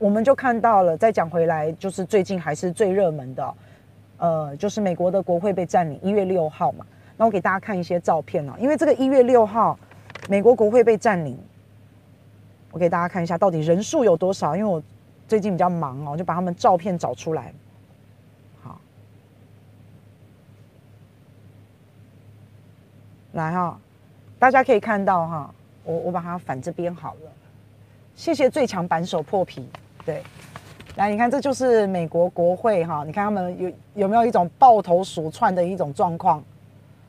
我们就看到了，再讲回来，就是最近还是最热门的、呃，就是美国的国会被占领，一月六号嘛。那我给大家看一些照片哦，因为这个一月六号，美国国会被占领，我给大家看一下到底人数有多少，因为我最近比较忙哦，就把他们照片找出来。好，来哈、大家可以看到哈、我我把它反这边好了。谢谢最强扳手破皮。对，来，你看，这就是美国国会哈，你看他们有有没有一种抱头鼠窜的一种状况？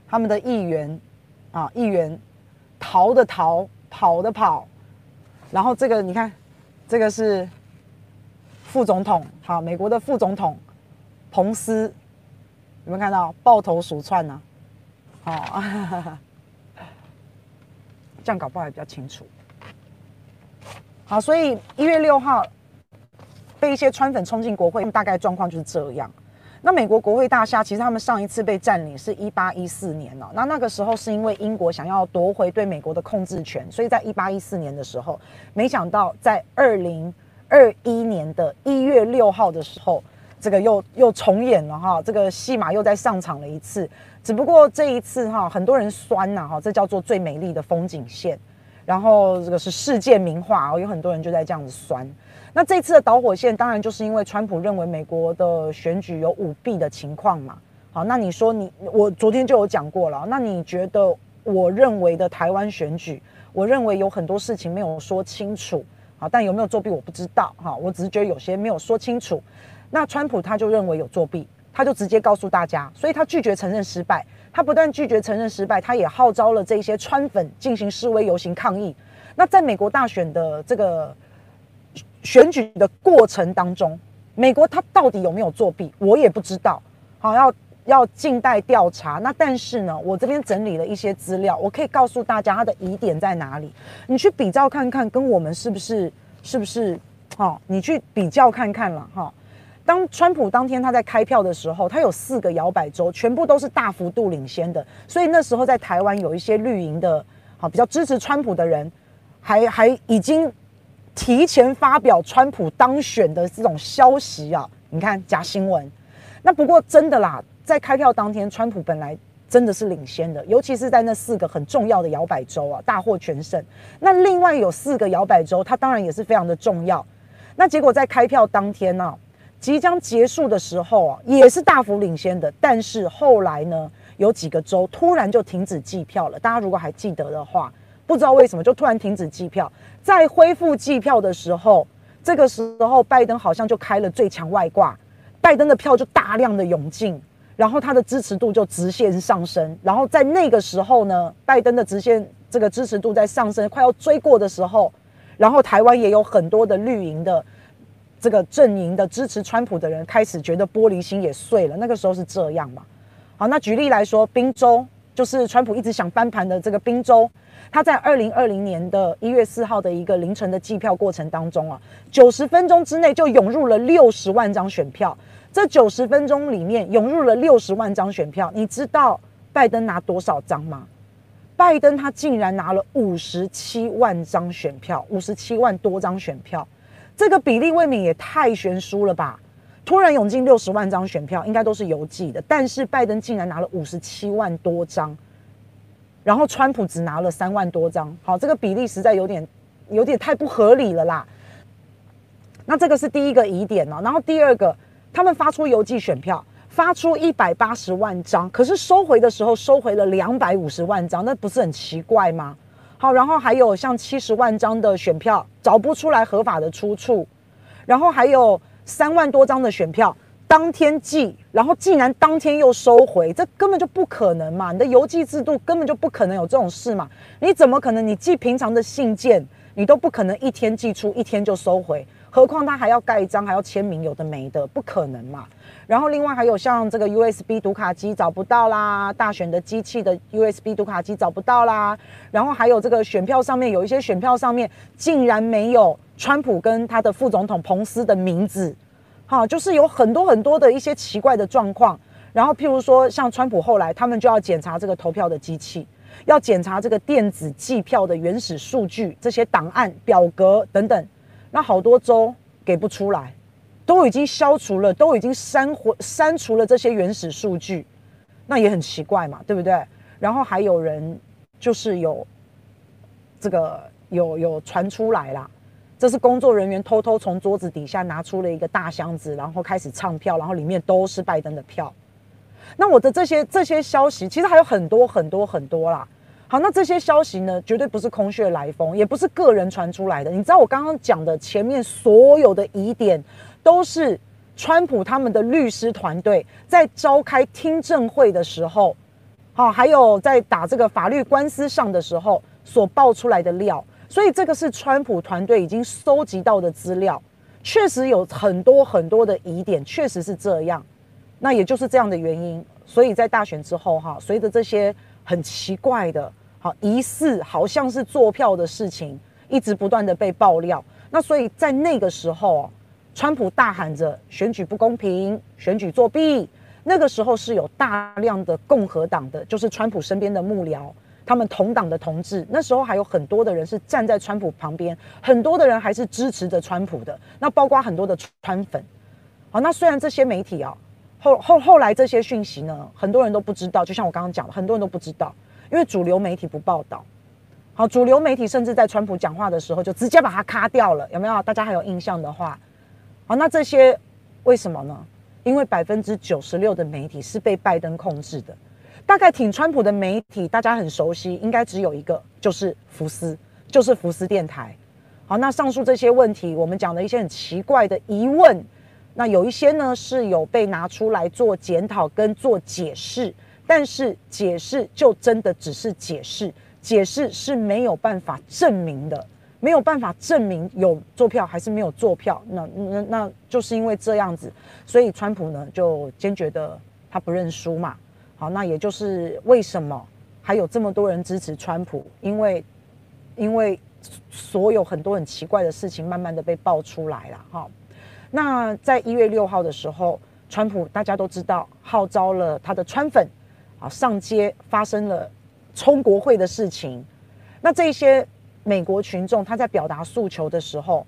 他们的议员啊，议员逃的逃，跑的跑，然后这个你看，这个是副总统，好，美国的副总统彭斯，有没有看到抱头鼠窜呢？哦，这样搞不好还比较清楚。好，所以一月六号。被一些川粉冲进国会，大概状况就是这样。那美国国会大厦，其实他们上一次被占领是一八一四年了。那那个时候是因为英国想要夺回对美国的控制权，所以在一八一四年的时候，没想到在二零二一年的一月六号的时候，这个又又重演了哈，这个戏码又再上场了一次。只不过这一次哈，很多人酸呐哈，这叫做最美丽的风景线，然后这个是世界名画哦，有很多人就在这样子酸。那这次的导火线当然就是因为川普认为美国的选举有舞弊的情况嘛。好，那你说你我昨天就有讲过了。那你觉得我认为的台湾选举，我认为有很多事情没有说清楚。好，但有没有作弊我不知道。哈，我只是觉得有些没有说清楚。那川普他就认为有作弊，他就直接告诉大家，所以他拒绝承认失败。他不但拒绝承认失败，他也号召了这些川粉进行示威游行抗议。那在美国大选的这个。选举的过程当中，美国他到底有没有作弊，我也不知道。好，要要静待调查。那但是呢，我这边整理了一些资料，我可以告诉大家他的疑点在哪里。你去比较看看，跟我们是不是是不是？好，你去比较看看了哈。当川普当天他在开票的时候，他有四个摇摆州，全部都是大幅度领先的。所以那时候在台湾有一些绿营的，好比较支持川普的人，还还已经。提前发表川普当选的这种消息啊，你看假新闻。那不过真的啦，在开票当天，川普本来真的是领先的，尤其是在那四个很重要的摇摆州啊，大获全胜。那另外有四个摇摆州，它当然也是非常的重要。那结果在开票当天呢、啊，即将结束的时候啊，也是大幅领先的。但是后来呢，有几个州突然就停止计票了。大家如果还记得的话。不知道为什么就突然停止计票，在恢复计票的时候，这个时候拜登好像就开了最强外挂，拜登的票就大量的涌进，然后他的支持度就直线上升，然后在那个时候呢，拜登的直线这个支持度在上升，快要追过的时候，然后台湾也有很多的绿营的这个阵营的支持川普的人开始觉得玻璃心也碎了，那个时候是这样嘛？好，那举例来说，宾州就是川普一直想翻盘的这个宾州。他在二零二零年的一月四号的一个凌晨的计票过程当中啊，九十分钟之内就涌入了六十万张选票。这九十分钟里面涌入了六十万张选票，你知道拜登拿多少张吗？拜登他竟然拿了五十七万张选票，五十七万多张选票，这个比例未免也太悬殊了吧？突然涌进六十万张选票，应该都是邮寄的，但是拜登竟然拿了五十七万多张。然后川普只拿了三万多张，好，这个比例实在有点，有点太不合理了啦。那这个是第一个疑点呢。然后第二个，他们发出邮寄选票，发出一百八十万张，可是收回的时候收回了两百五十万张，那不是很奇怪吗？好，然后还有像七十万张的选票找不出来合法的出处，然后还有三万多张的选票。当天寄，然后竟然当天又收回，这根本就不可能嘛！你的邮寄制度根本就不可能有这种事嘛！你怎么可能？你寄平常的信件，你都不可能一天寄出，一天就收回，何况他还要盖章，还要签名，有的没的，不可能嘛！然后另外还有像这个 USB 读卡机找不到啦，大选的机器的 USB 读卡机找不到啦，然后还有这个选票上面有一些选票上面竟然没有川普跟他的副总统彭斯的名字。好，就是有很多很多的一些奇怪的状况，然后譬如说，像川普后来他们就要检查这个投票的机器，要检查这个电子计票的原始数据，这些档案、表格等等。那好多州给不出来，都已经消除了，都已经删回删除了这些原始数据，那也很奇怪嘛，对不对？然后还有人就是有这个有有传出来啦，这是工作人员偷偷从桌子底下拿出了一个大箱子，然后开始唱票，然后里面都是拜登的票。那我的这些这些消息，其实还有很多很多很多啦。好，那这些消息呢，绝对不是空穴来风，也不是个人传出来的。你知道我刚刚讲的前面所有的疑点，都是川普他们的律师团队在召开听证会的时候，好，还有在打这个法律官司上的时候所爆出来的料。所以这个是川普团队已经搜集到的资料，确实有很多很多的疑点，确实是这样。那也就是这样的原因，所以在大选之后，哈，随着这些很奇怪的。好，疑似好像是作票的事情，一直不断的被爆料。那所以在那个时候，川普大喊着选举不公平、选举作弊。那个时候是有大量的共和党的，就是川普身边的幕僚，他们同党的同志。那时候还有很多的人是站在川普旁边，很多的人还是支持着川普的。那包括很多的川粉。好，那虽然这些媒体啊，后后后来这些讯息呢，很多人都不知道。就像我刚刚讲的，很多人都不知道。因为主流媒体不报道，好，主流媒体甚至在川普讲话的时候就直接把它卡掉了，有没有？大家还有印象的话，好，那这些为什么呢？因为百分之九十六的媒体是被拜登控制的，大概挺川普的媒体大家很熟悉，应该只有一个，就是福斯，就是福斯电台。好，那上述这些问题，我们讲的一些很奇怪的疑问，那有一些呢是有被拿出来做检讨跟做解释。但是解释就真的只是解释，解释是没有办法证明的，没有办法证明有坐票还是没有坐票。那那那就是因为这样子，所以川普呢就坚决的他不认输嘛。好，那也就是为什么还有这么多人支持川普，因为因为所有很多很奇怪的事情慢慢的被爆出来了哈。那在一月六号的时候，川普大家都知道号召了他的川粉。啊，上街发生了冲国会的事情，那这些美国群众他在表达诉求的时候，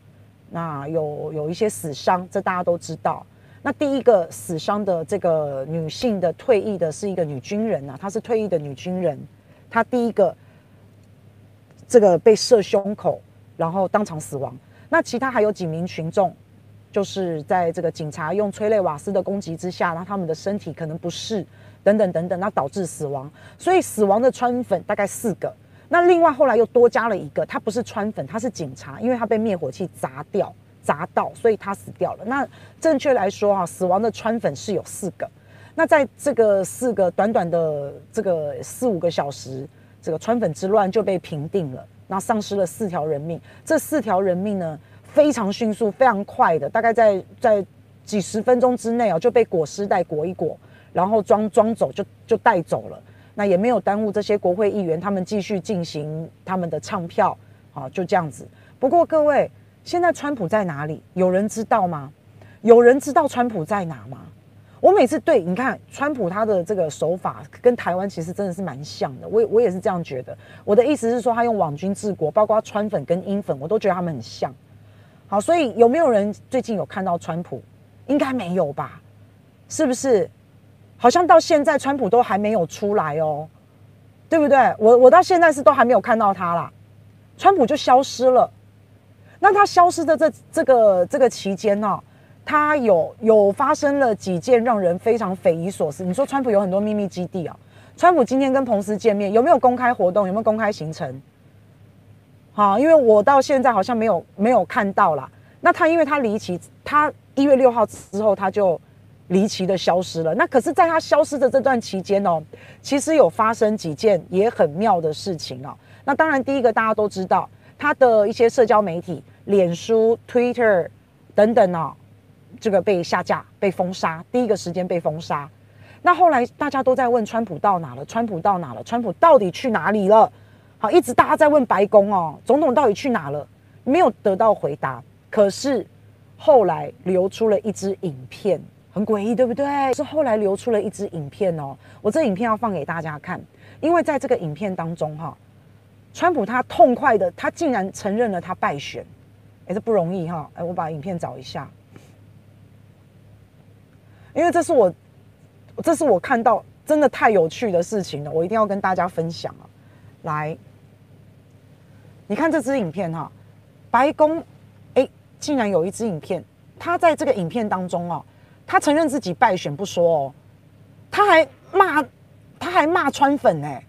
那有有一些死伤，这大家都知道。那第一个死伤的这个女性的退役的是一个女军人啊，她是退役的女军人，她第一个这个被射胸口，然后当场死亡。那其他还有几名群众，就是在这个警察用催泪瓦斯的攻击之下，那他们的身体可能不适。等等等等，那导致死亡，所以死亡的川粉大概四个。那另外后来又多加了一个，他不是川粉，他是警察，因为他被灭火器砸掉砸到，所以他死掉了。那正确来说啊，死亡的川粉是有四个。那在这个四个短短的这个四五个小时，这个川粉之乱就被平定了，那丧失了四条人命。这四条人命呢，非常迅速，非常快的，大概在在几十分钟之内啊，就被裹尸袋裹一裹。然后装装走就就带走了，那也没有耽误这些国会议员，他们继续进行他们的唱票，好，就这样子。不过各位，现在川普在哪里？有人知道吗？有人知道川普在哪吗？我每次对你看川普他的这个手法跟台湾其实真的是蛮像的，我我也是这样觉得。我的意思是说，他用网军治国，包括川粉跟英粉，我都觉得他们很像。好，所以有没有人最近有看到川普？应该没有吧？是不是？好像到现在，川普都还没有出来哦，对不对？我我到现在是都还没有看到他啦，川普就消失了。那他消失的这这个这个期间呢、哦，他有有发生了几件让人非常匪夷所思。你说川普有很多秘密基地啊？川普今天跟彭斯见面，有没有公开活动？有没有公开行程？好，因为我到现在好像没有没有看到啦。那他因为他离奇，他一月六号之后他就。离奇的消失了。那可是，在他消失的这段期间哦，其实有发生几件也很妙的事情哦。那当然，第一个大家都知道，他的一些社交媒体，脸书、Twitter 等等哦，这个被下架、被封杀，第一个时间被封杀。那后来大家都在问川普到哪了？川普到哪了？川普到底去哪里了？好，一直大家在问白宫哦，总统到底去哪了？没有得到回答。可是后来流出了一支影片。很诡异，对不对？是后来流出了一支影片哦，我这影片要放给大家看，因为在这个影片当中哈，川普他痛快的，他竟然承认了他败选，也是不容易哈，哎，我把影片找一下，因为这是我，这是我看到真的太有趣的事情了，我一定要跟大家分享啊！来，你看这支影片哈，白宫，哎，竟然有一支影片，他在这个影片当中哦，他承认自己败选不说哦，他还骂，他还骂川粉哎，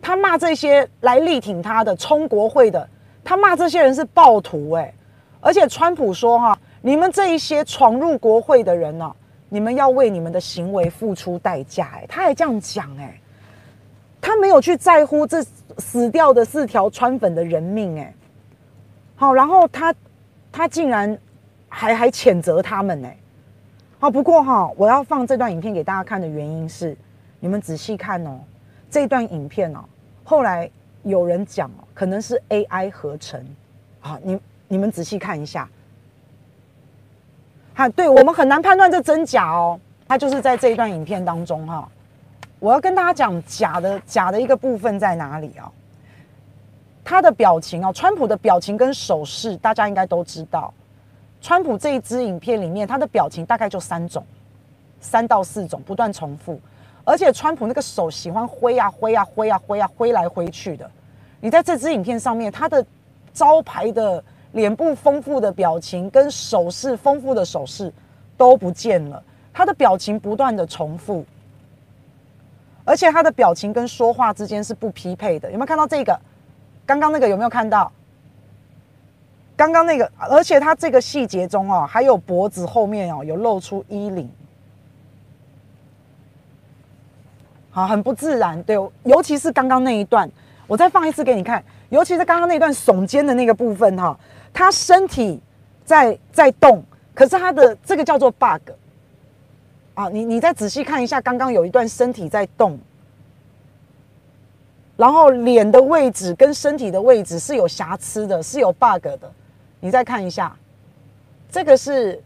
他骂这些来力挺他的冲国会的，他骂这些人是暴徒哎。而且川普说：“哈，你们这一些闯入国会的人呢，你们要为你们的行为付出代价。”哎，他还这样讲，哎，他没有去在乎这死掉的四条川粉的人命，哎，好，然后他他竟然还还谴责他们，哎，好，不过哈，我要放这段影片给大家看的原因是，你们仔细看哦，这段影片哦，后来有人讲哦，可能是 AI 合成，啊，你。你们仔细看一下，哈，对，我们很难判断这真假哦。他就是在这一段影片当中哈，我要跟大家讲假的假的一个部分在哪里啊？他的表情哦，川普的表情跟手势，大家应该都知道。川普这一支影片里面，他的表情大概就三种，三到四种不断重复，而且川普那个手喜欢挥啊挥啊挥啊挥啊挥来挥去的。你在这支影片上面，他的招牌的。脸部丰富的表情跟手势丰富的手势都不见了，他的表情不断的重复，而且他的表情跟说话之间是不匹配的。有没有看到这个？刚刚那个有没有看到？刚刚那个，而且他这个细节中哦，还有脖子后面哦有露出衣领，好，很不自然。对，尤其是刚刚那一段，我再放一次给你看，尤其是刚刚那段耸肩的那个部分哈。他身体在在动，可是他的这个叫做 bug 啊！你你再仔细看一下，刚刚有一段身体在动，然后脸的位置跟身体的位置是有瑕疵的，是有 bug 的。你再看一下，这个是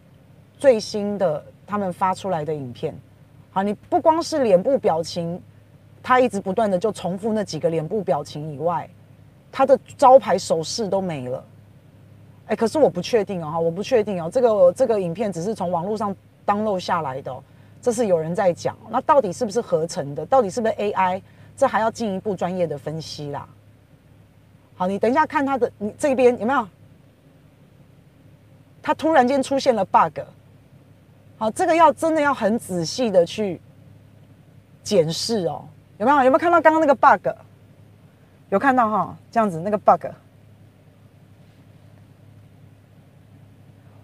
最新的他们发出来的影片。好，你不光是脸部表情，他一直不断的就重复那几个脸部表情以外，他的招牌手势都没了。哎，可是我不确定哦，哈，我不确定哦。这个这个影片只是从网络上 download 下来的，这是有人在讲。那到底是不是合成的？到底是不是 AI？这还要进一步专业的分析啦。好，你等一下看他的，你这边有没有？他突然间出现了 bug。好，这个要真的要很仔细的去检视哦。有没有？有没有看到刚刚那个 bug？有看到哈？这样子那个 bug。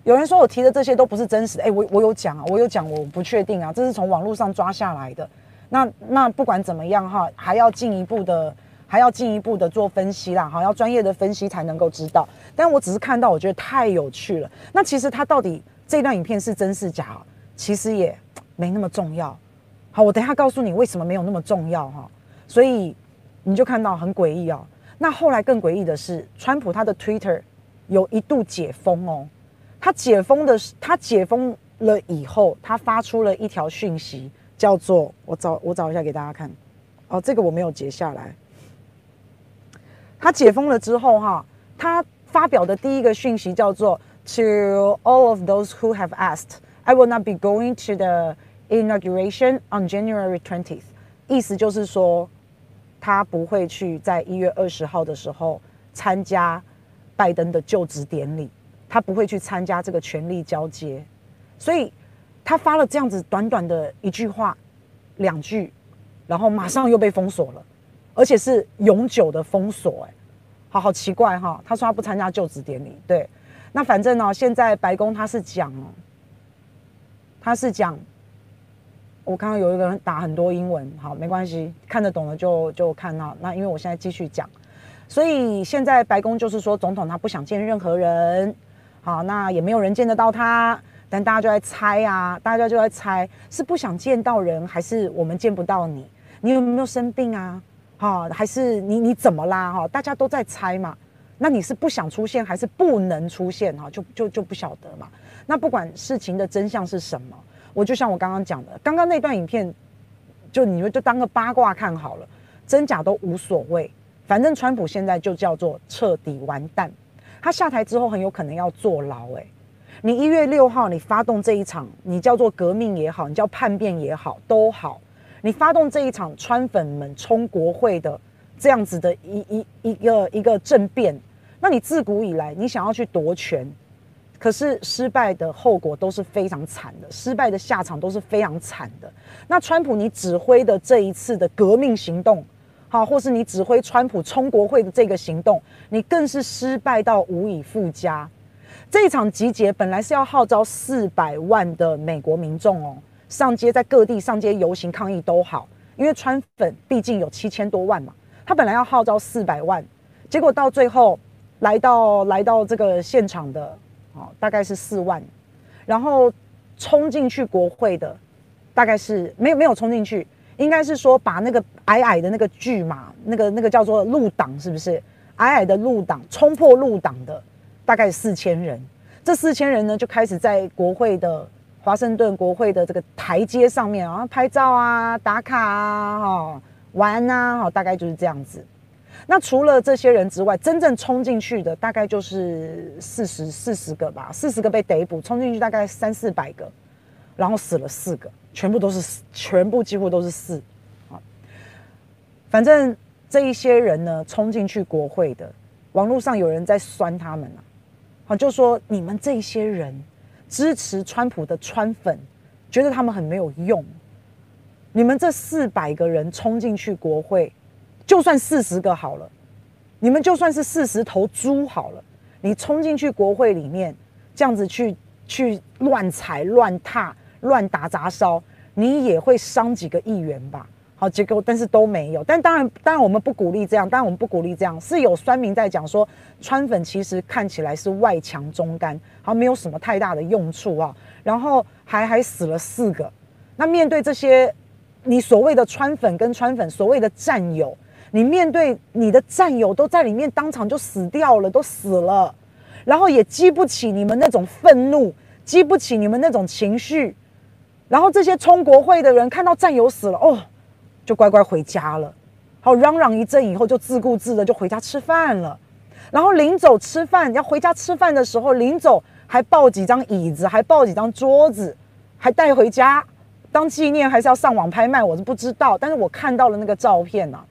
有人说我提的这些都不是真实的，哎，我我有讲啊，我有讲，我不确定啊，这是从网络上抓下来的。那那不管怎么样哈，还要进一步的，还要进一步的做分析啦，哈，要专业的分析才能够知道。但我只是看到，我觉得太有趣了。那其实它到底这段影片是真是假，其实也没那么重要。好，我等一下告诉你为什么没有那么重要哈。所以你就看到很诡异哦。那后来更诡异的是，川普他的 Twitter 有一度解封哦。他解封的是，他解封了以后，他发出了一条讯息，叫做我找我找一下给大家看。哦，这个我没有截下来。他解封了之后，哈，他发表的第一个讯息叫做 “To all of those who have asked, I will not be going to the inauguration on January twentieth。”意思就是说，他不会去在一月二十号的时候参加拜登的就职典礼。他不会去参加这个权力交接，所以他发了这样子短短的一句话、两句，然后马上又被封锁了，而且是永久的封锁。哎，好好奇怪哈！他说他不参加就职典礼，对，那反正呢，现在白宫他是讲哦，他是讲，我刚刚有一个人打很多英文，好，没关系，看得懂的就就看到。那因为我现在继续讲，所以现在白宫就是说，总统他不想见任何人。好，那也没有人见得到他，但大家就在猜啊，大家就在猜是不想见到人，还是我们见不到你？你有没有生病啊？哈，还是你你怎么啦？哈，大家都在猜嘛。那你是不想出现，还是不能出现？哈，就就就不晓得嘛。那不管事情的真相是什么，我就像我刚刚讲的，刚刚那段影片，就你们就当个八卦看好了，真假都无所谓。反正川普现在就叫做彻底完蛋。他下台之后很有可能要坐牢。诶，你一月六号你发动这一场，你叫做革命也好，你叫叛变也好，都好，你发动这一场川粉们冲国会的这样子的一一一个一个政变，那你自古以来你想要去夺权。可是失败的后果都是非常惨的，失败的下场都是非常惨的。那川普你指挥的这一次的革命行动，好，或是你指挥川普冲国会的这个行动，你更是失败到无以复加。这一场集结本来是要号召四百万的美国民众哦，上街在各地上街游行抗议都好，因为川粉毕竟有七千多万嘛，他本来要号召四百万，结果到最后来到来到这个现场的。哦大概是四万，然后冲进去国会的大概是没有没有冲进去，应该是说把那个矮矮的那个巨马，那个那个叫做路挡，是不是矮矮的路挡冲破路挡的大概四千人，这四千人呢就开始在国会的华盛顿国会的这个台阶上面啊拍照啊打卡啊哈玩啊哈大概就是这样子。那除了这些人之外，真正冲进去的大概就是四十四十个吧，四十个被逮捕，冲进去大概三四百个，然后死了四个，全部都是全部几乎都是四啊。反正这一些人呢，冲进去国会的，网络上有人在酸他们啊，好，就说你们这些人支持川普的川粉，觉得他们很没有用，你们这四百个人冲进去国会。就算四十个好了，你们就算是四十头猪好了，你冲进去国会里面，这样子去去乱踩、乱踏、乱打杂烧，你也会伤几个议员吧？好，结果但是都没有。但当然，当然我们不鼓励这样，当然我们不鼓励这样。是有酸民在讲说，川粉其实看起来是外强中干，好，没有什么太大的用处啊。然后还还死了四个。那面对这些你所谓的川粉跟川粉所谓的战友。你面对你的战友都在里面当场就死掉了，都死了，然后也激不起你们那种愤怒，激不起你们那种情绪，然后这些冲国会的人看到战友死了，哦，就乖乖回家了，好嚷嚷一阵以后就自顾自的就回家吃饭了，然后临走吃饭要回家吃饭的时候，临走还抱几张椅子，还抱几张桌子，还带回家当纪念，还是要上网拍卖，我是不知道，但是我看到了那个照片啊。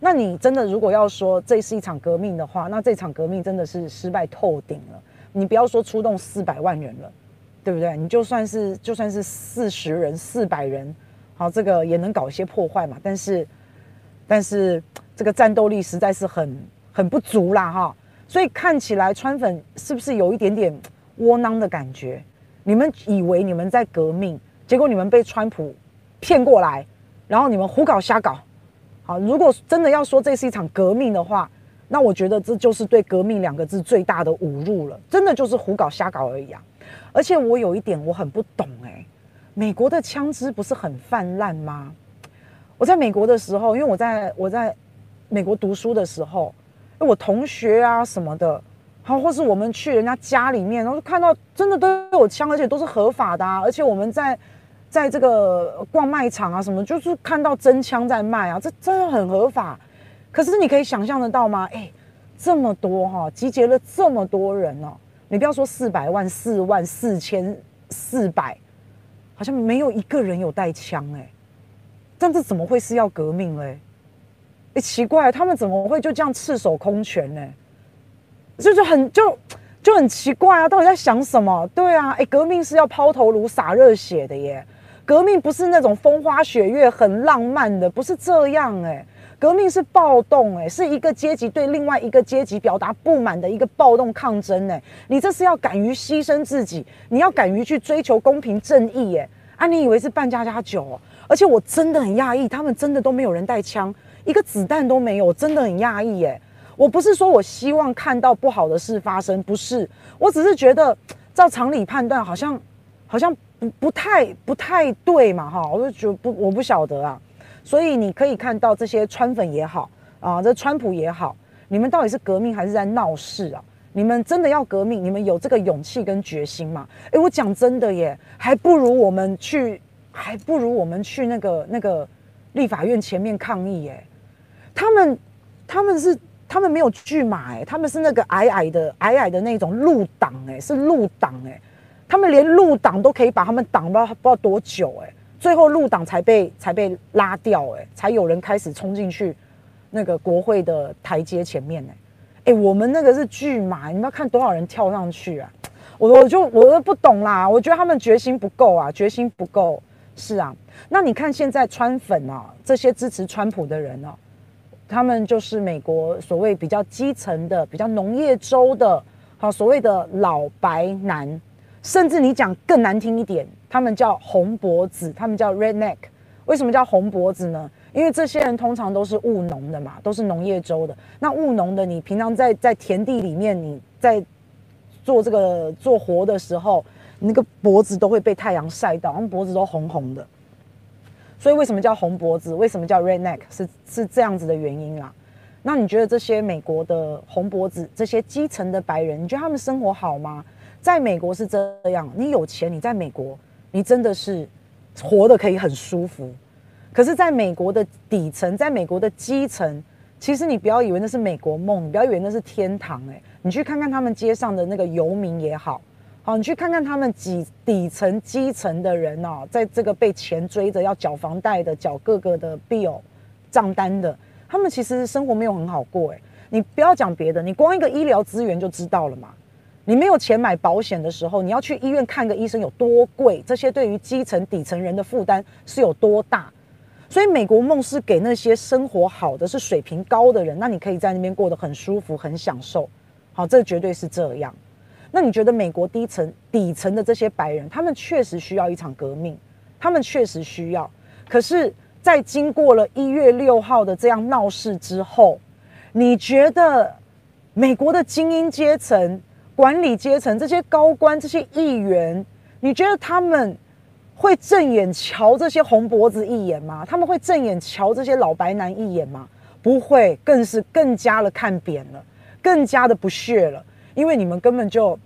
那你真的如果要说这是一场革命的话，那这场革命真的是失败透顶了。你不要说出动四百万人了，对不对？你就算是就算是四十人、四百人，好，这个也能搞一些破坏嘛。但是，但是这个战斗力实在是很很不足啦，哈。所以看起来川粉是不是有一点点窝囊的感觉？你们以为你们在革命，结果你们被川普骗过来，然后你们胡搞瞎搞。好，如果真的要说这是一场革命的话，那我觉得这就是对“革命”两个字最大的侮辱了。真的就是胡搞瞎搞而已啊！而且我有一点我很不懂、美国的枪支不是很泛滥吗？我在美国的时候，因为我在我在美国读书的时候，我同学啊什么的，好，或是我们去人家家里面，然后看到真的都有枪，而且都是合法的啊，而且我们在。在这个逛卖场啊，什么就是看到真枪在卖啊，这真的很合法。可是你可以想象得到吗？哎，这么多哈，集结了这么多人哦，你不要说四百万、四万、四千、四百，好像没有一个人有带枪哎，但这怎么会是要革命嘞？哎，奇怪，他们怎么会就这样赤手空拳呢？就是很就。就很奇怪啊，到底在想什么？对啊，哎，革命是要抛头颅洒热血的耶，革命不是那种风花雪月很浪漫的，不是这样哎，革命是暴动哎，是一个阶级对另外一个阶级表达不满的一个暴动抗争哎，你这是要敢于牺牲自己，你要敢于去追求公平正义耶，啊，你以为是扮家家酒哦？而且我真的很讶异，他们真的都没有人带枪，一个子弹都没有，我真的很讶异耶。我不是说我希望看到不好的事发生，不是，我只是觉得照常理判断，好像好像不不太不太对嘛，哈，我就觉得不我不晓得啊，所以你可以看到这些川粉也好啊，这川普也好，你们到底是革命还是在闹事啊？你们真的要革命？你们有这个勇气跟决心吗？诶，我讲真的耶，还不如我们去，还不如我们去那个那个立法院前面抗议耶，他们他们是。他们没有拒马哎、他们是那个矮矮的矮矮的那种路党哎，是路党哎，他们连路党都可以把他们挡不知道不知道多久哎、最后入党才被才被拉掉哎、才有人开始冲进去那个国会的台阶前面哎、欸，哎，我们那个是巨马，你们要看多少人跳上去啊？我我就我都不懂啦，我觉得他们决心不够啊，决心不够。是啊，那你看现在川粉啊，这些支持川普的人啊，他们就是美国所谓比较基层的、比较农业州的，好所谓的老白男，甚至你讲更难听一点，他们叫红脖子，他们叫 redneck。为什么叫红脖子呢？因为这些人通常都是务农的嘛，都是农业州的。那务农的，你平常在在田地里面，你在做这个做活的时候。那个脖子都会被太阳晒到，然后脖子都红红的，所以为什么叫红脖子？为什么叫 redneck？是是这样子的原因啦。那你觉得这些美国的红脖子，这些基层的白人，你觉得他们生活好吗？在美国是这样，你有钱，你在美国，你真的是活得可以很舒服。可是，在美国的底层，在美国的基层，其实你不要以为那是美国梦，你不要以为那是天堂，哎，你去看看他们街上的那个游民也好。好，你去看看他们几底层基层的人哦，在这个被钱追着要缴房贷的、缴各个的 bill 账单的，他们其实生活没有很好过哎。你不要讲别的，你光一个医疗资源就知道了嘛。你没有钱买保险的时候，你要去医院看个医生有多贵，这些对于基层底层人的负担是有多大。所以美国梦是给那些生活好的、是水平高的人，那你可以在那边过得很舒服、很享受。好，这绝对是这样。那你觉得美国低层底层的这些白人，他们确实需要一场革命，他们确实需要。可是，在经过了一月六号的这样闹事之后，你觉得美国的精英阶层、管理阶层、这些高官、这些议员，你觉得他们会正眼瞧这些红脖子一眼吗？他们会正眼瞧这些老白男一眼吗？不会，更是更加的看扁了，更加的不屑了。因为你们根本就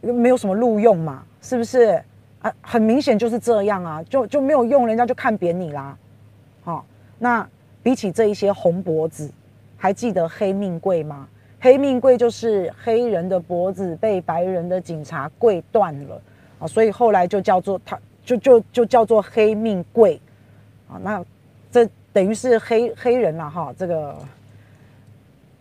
没有什么录用嘛，是不是啊？很明显就是这样啊，就就没有用，人家就看扁你啦。好，那比起这一些红脖子，还记得黑命贵吗？黑命贵就是黑人的脖子被白人的警察跪断了啊，所以后来就叫做他，就就就叫做黑命贵啊。那这等于是黑黑人了哈，这个。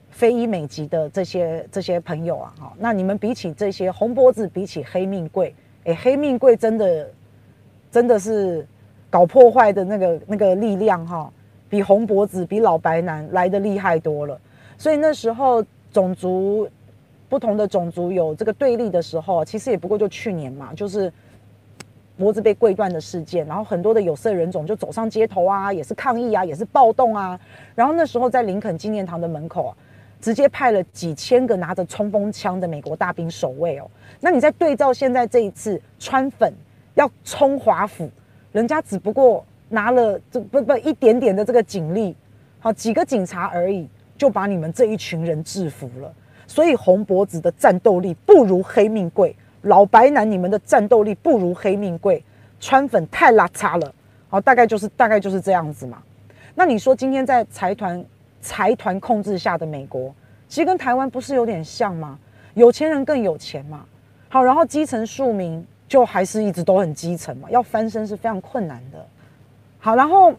非裔美籍的这些这些朋友啊，哈，那你们比起这些红脖子，比起黑命贵，哎，黑命贵真的真的是搞破坏的那个那个力量哈，比红脖子比老白男来的厉害多了。所以那时候种族不同的种族有这个对立的时候，其实也不过就去年嘛，就是脖子被跪断的事件，然后很多的有色人种就走上街头啊，也是抗议啊，也是暴动啊。然后那时候在林肯纪念堂的门口啊。直接派了几千个拿着冲锋枪的美国大兵守卫哦，那你在对照现在这一次川粉要冲华府，人家只不过拿了这不不一点点的这个警力，好几个警察而已，就把你们这一群人制服了。所以红脖子的战斗力不如黑命贵，老白男你们的战斗力不如黑命贵，川粉太拉差了。好，大概就是大概就是这样子嘛。那你说今天在财团？财团控制下的美国，其实跟台湾不是有点像吗？有钱人更有钱嘛。好，然后基层庶民就还是一直都很基层嘛，要翻身是非常困难的。好，然后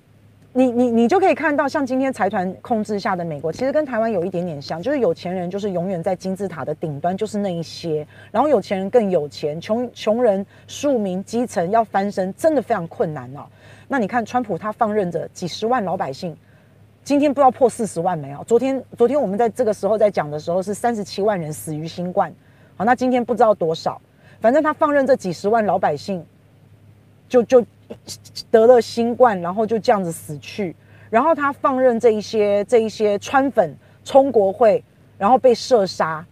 你你你就可以看到，像今天财团控制下的美国，其实跟台湾有一点点像，就是有钱人就是永远在金字塔的顶端，就是那一些，然后有钱人更有钱，穷穷人庶民基层要翻身真的非常困难哦。那你看川普他放任着几十万老百姓。今天不知道破四十万没有？昨天昨天我们在这个时候在讲的时候是三十七万人死于新冠，好，那今天不知道多少，反正他放任这几十万老百姓就就得了新冠，然后就这样子死去，然后他放任这一些这一些川粉冲国会，然后被射杀。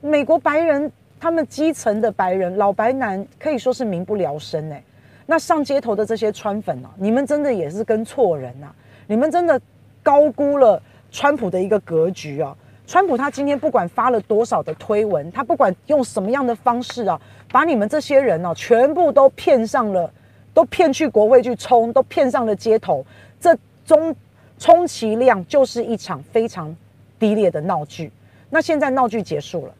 美国白人他们基层的白人老白男可以说是民不聊生哎，那上街头的这些川粉啊，你们真的也是跟错人呐，你们真的。高估了川普的一个格局啊！川普他今天不管发了多少的推文，他不管用什么样的方式啊，把你们这些人哦、啊，全部都骗上了，都骗去国会去冲，都骗上了街头。这中充其量就是一场非常低劣的闹剧。那现在闹剧结束了，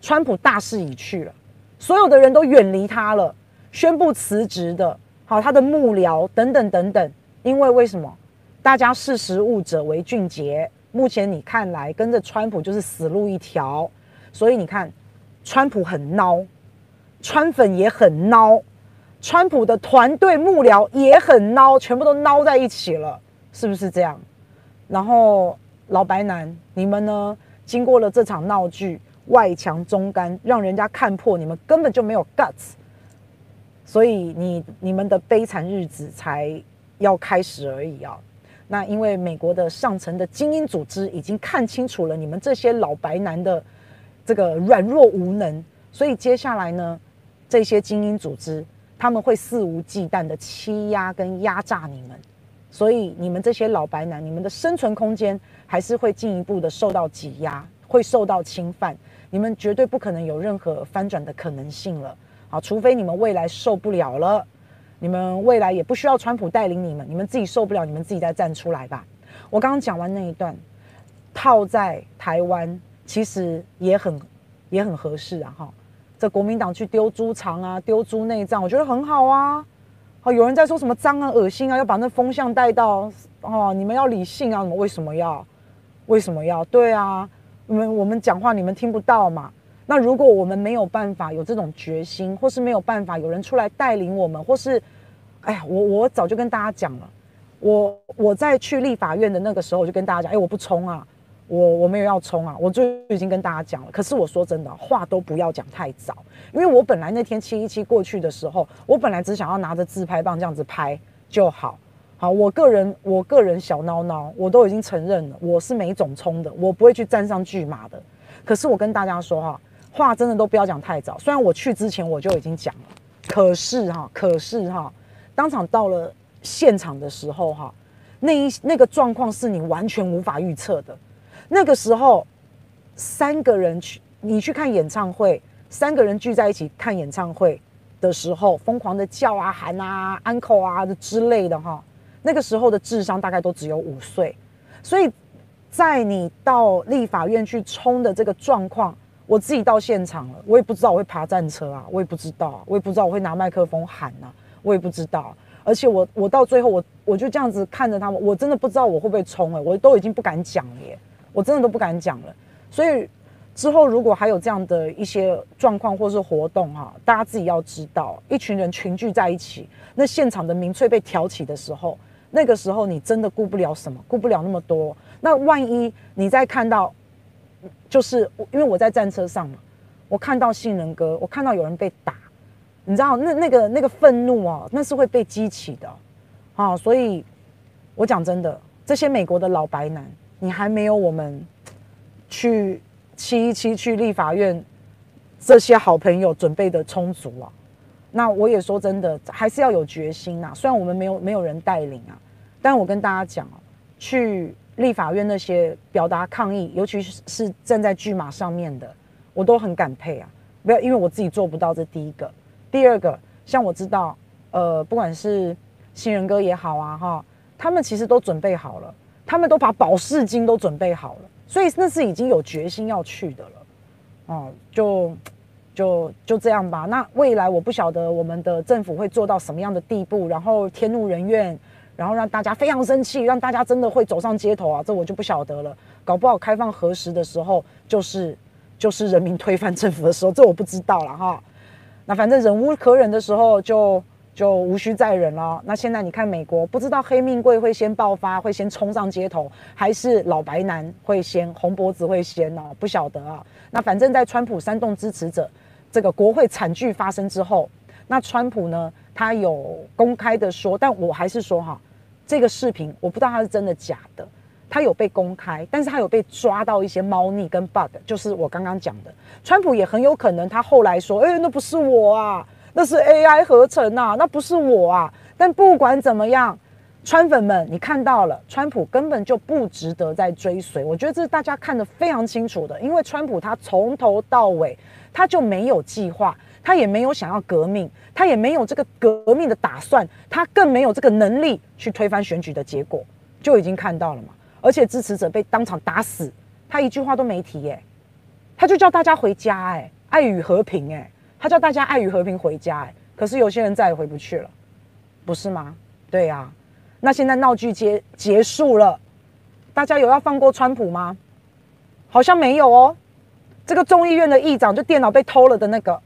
川普大势已去了，所有的人都远离他了，宣布辞职的，好，他的幕僚等等等等。因为为什么？大家识时务者为俊杰。目前你看来跟着川普就是死路一条，所以你看，川普很孬，川粉也很孬，川普的团队幕僚也很孬，全部都孬在一起了，是不是这样？然后老白男，你们呢？经过了这场闹剧，外强中干，让人家看破你们根本就没有 guts，所以你你们的悲惨日子才要开始而已啊。那因为美国的上层的精英组织已经看清楚了你们这些老白男的这个软弱无能，所以接下来呢，这些精英组织他们会肆无忌惮的欺压跟压榨你们，所以你们这些老白男，你们的生存空间还是会进一步的受到挤压，会受到侵犯，你们绝对不可能有任何翻转的可能性了，好，除非你们未来受不了了。你们未来也不需要川普带领你们，你们自己受不了，你们自己再站出来吧。我刚刚讲完那一段，套在台湾其实也很也很合适啊！哈，这国民党去丢猪肠啊，丢猪内脏，我觉得很好啊。好，有人在说什么脏啊、恶心啊，要把那风向带到哦，你们要理性啊，你们为什么要？为什么要？对啊，我们我们讲话你们听不到嘛。那如果我们没有办法有这种决心，或是没有办法有人出来带领我们，或是，哎呀，我我早就跟大家讲了，我我在去立法院的那个时候，我就跟大家讲，哎，我不冲啊，我我没有要冲啊，我就已经跟大家讲了。可是我说真的，话都不要讲太早，因为我本来那天七一七过去的时候，我本来只想要拿着自拍棒这样子拍就好。好，我个人我个人小孬孬，我都已经承认了，我是没种冲的，我不会去站上巨马的。可是我跟大家说哈。话真的都不要讲太早，虽然我去之前我就已经讲了，可是哈，可是哈，当场到了现场的时候哈，那一那个状况是你完全无法预测的。那个时候，三个人去你去看演唱会，三个人聚在一起看演唱会的时候，疯狂的叫啊喊啊 uncle 啊之类的哈，那个时候的智商大概都只有五岁，所以在你到立法院去冲的这个状况。我自己到现场了，我也不知道我会爬战车啊，我也不知道，我也不知道我会拿麦克风喊啊，我也不知道。而且我我到最后我我就这样子看着他们，我真的不知道我会不会冲哎，我都已经不敢讲了耶，我真的都不敢讲了。所以之后如果还有这样的一些状况或是活动哈，大家自己要知道，一群人群聚在一起，那现场的民粹被挑起的时候，那个时候你真的顾不了什么，顾不了那么多。那万一你再看到。就是因为我在战车上嘛，我看到杏仁哥，我看到有人被打，你知道那那个那个愤怒啊，那是会被激起的，啊，所以，我讲真的，这些美国的老白男，你还没有我们去七一七去立法院这些好朋友准备的充足啊，那我也说真的，还是要有决心啊，虽然我们没有没有人带领啊，但我跟大家讲啊，去。立法院那些表达抗议，尤其是站在巨马上面的，我都很感佩啊！不要因为我自己做不到，这第一个。第二个，像我知道，呃，不管是新人哥也好啊，哈，他们其实都准备好了，他们都把保释金都准备好了，所以那是已经有决心要去的了。哦，就就就这样吧。那未来我不晓得我们的政府会做到什么样的地步，然后天怒人怨。然后让大家非常生气，让大家真的会走上街头啊！这我就不晓得了。搞不好开放核实的时候，就是就是人民推翻政府的时候，这我不知道了哈。那反正忍无可忍的时候，就就无需再忍了。那现在你看美国，不知道黑命贵会先爆发，会先冲上街头，还是老白男会先红脖子会先呢？不晓得啊。那反正在川普煽动支持者这个国会惨剧发生之后，那川普呢？他有公开的说，但我还是说哈，这个视频我不知道他是真的假的。他有被公开，但是他有被抓到一些猫腻跟 bug，就是我刚刚讲的。川普也很有可能他后来说，哎，那不是我啊，那是 AI 合成啊，那不是我啊。但不管怎么样，川粉们，你看到了，川普根本就不值得再追随。我觉得这是大家看得非常清楚的，因为川普他从头到尾他就没有计划。他也没有想要革命，他也没有这个革命的打算，他更没有这个能力去推翻选举的结果，就已经看到了嘛。而且支持者被当场打死，他一句话都没提耶、他就叫大家回家哎、爱与和平哎、他叫大家爱与和平回家哎、可是有些人再也回不去了，不是吗？对呀、啊，那现在闹剧结结束了，大家有要放过川普吗？好像没有哦。这个众议院的议长就电脑被偷了的那个，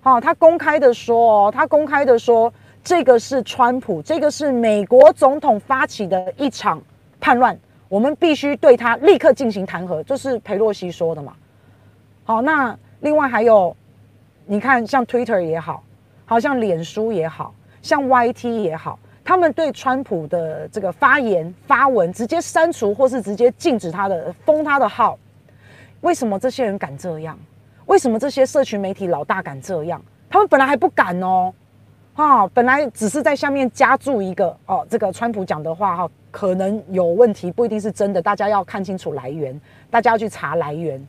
好，他公开的说哦，他公开的说，这个是川普，这个是美国总统发起的一场叛乱。我们必须对他立刻进行弹劾，这是裴洛西说的嘛？好，那另外还有，你看像 Twitter 也好，好像脸书也好，像 YT 也好，他们对川普的这个发言发文直接删除或是直接禁止他的封他的号。为什么这些人敢这样？为什么这些社群媒体老大敢这样？他们本来还不敢哦。哈，本来只是在下面加注一个哦，这个川普讲的话哈，可能有问题，不一定是真的，大家要看清楚来源，大家要去查来源。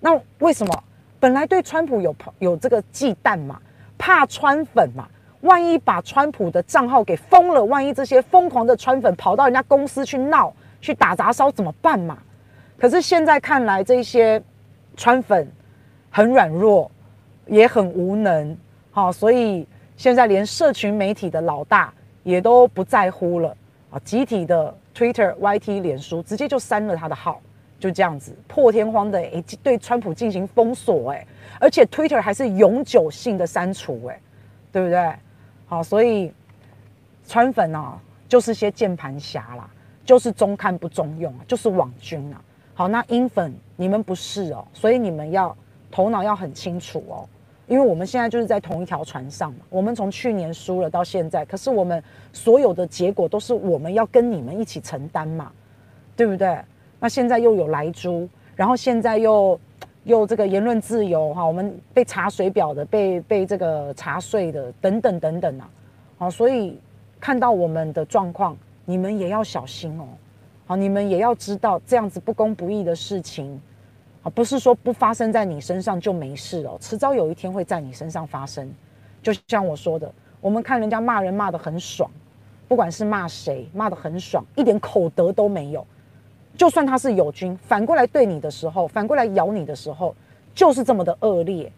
那为什么本来对川普有有这个忌惮嘛，怕川粉嘛，万一把川普的账号给封了，万一这些疯狂的川粉跑到人家公司去闹，去打砸烧怎么办嘛？可是现在看来，这些川粉很软弱，也很无能，好，所以。现在连社群媒体的老大也都不在乎了啊！集体的 Twitter、YT、脸书直接就删了他的号，就这样子破天荒的哎，对川普进行封锁哎，而且 Twitter 还是永久性的删除哎，对不对？好，所以川粉啊，就是些键盘侠啦，就是中看不中用，就是网军啊。好，那英粉你们不是哦，所以你们要头脑要很清楚哦。因为我们现在就是在同一条船上嘛，我们从去年输了到现在，可是我们所有的结果都是我们要跟你们一起承担嘛，对不对？那现在又有来猪，然后现在又又这个言论自由哈，我们被查水表的，被被这个查税的，等等等等啊，好，所以看到我们的状况，你们也要小心哦，好，你们也要知道这样子不公不义的事情。啊，不是说不发生在你身上就没事哦，迟早有一天会在你身上发生。就像我说的，我们看人家骂人骂得很爽，不管是骂谁骂得很爽，一点口德都没有。就算他是友军，反过来对你的时候，反过来咬你的时候，就是这么的恶劣。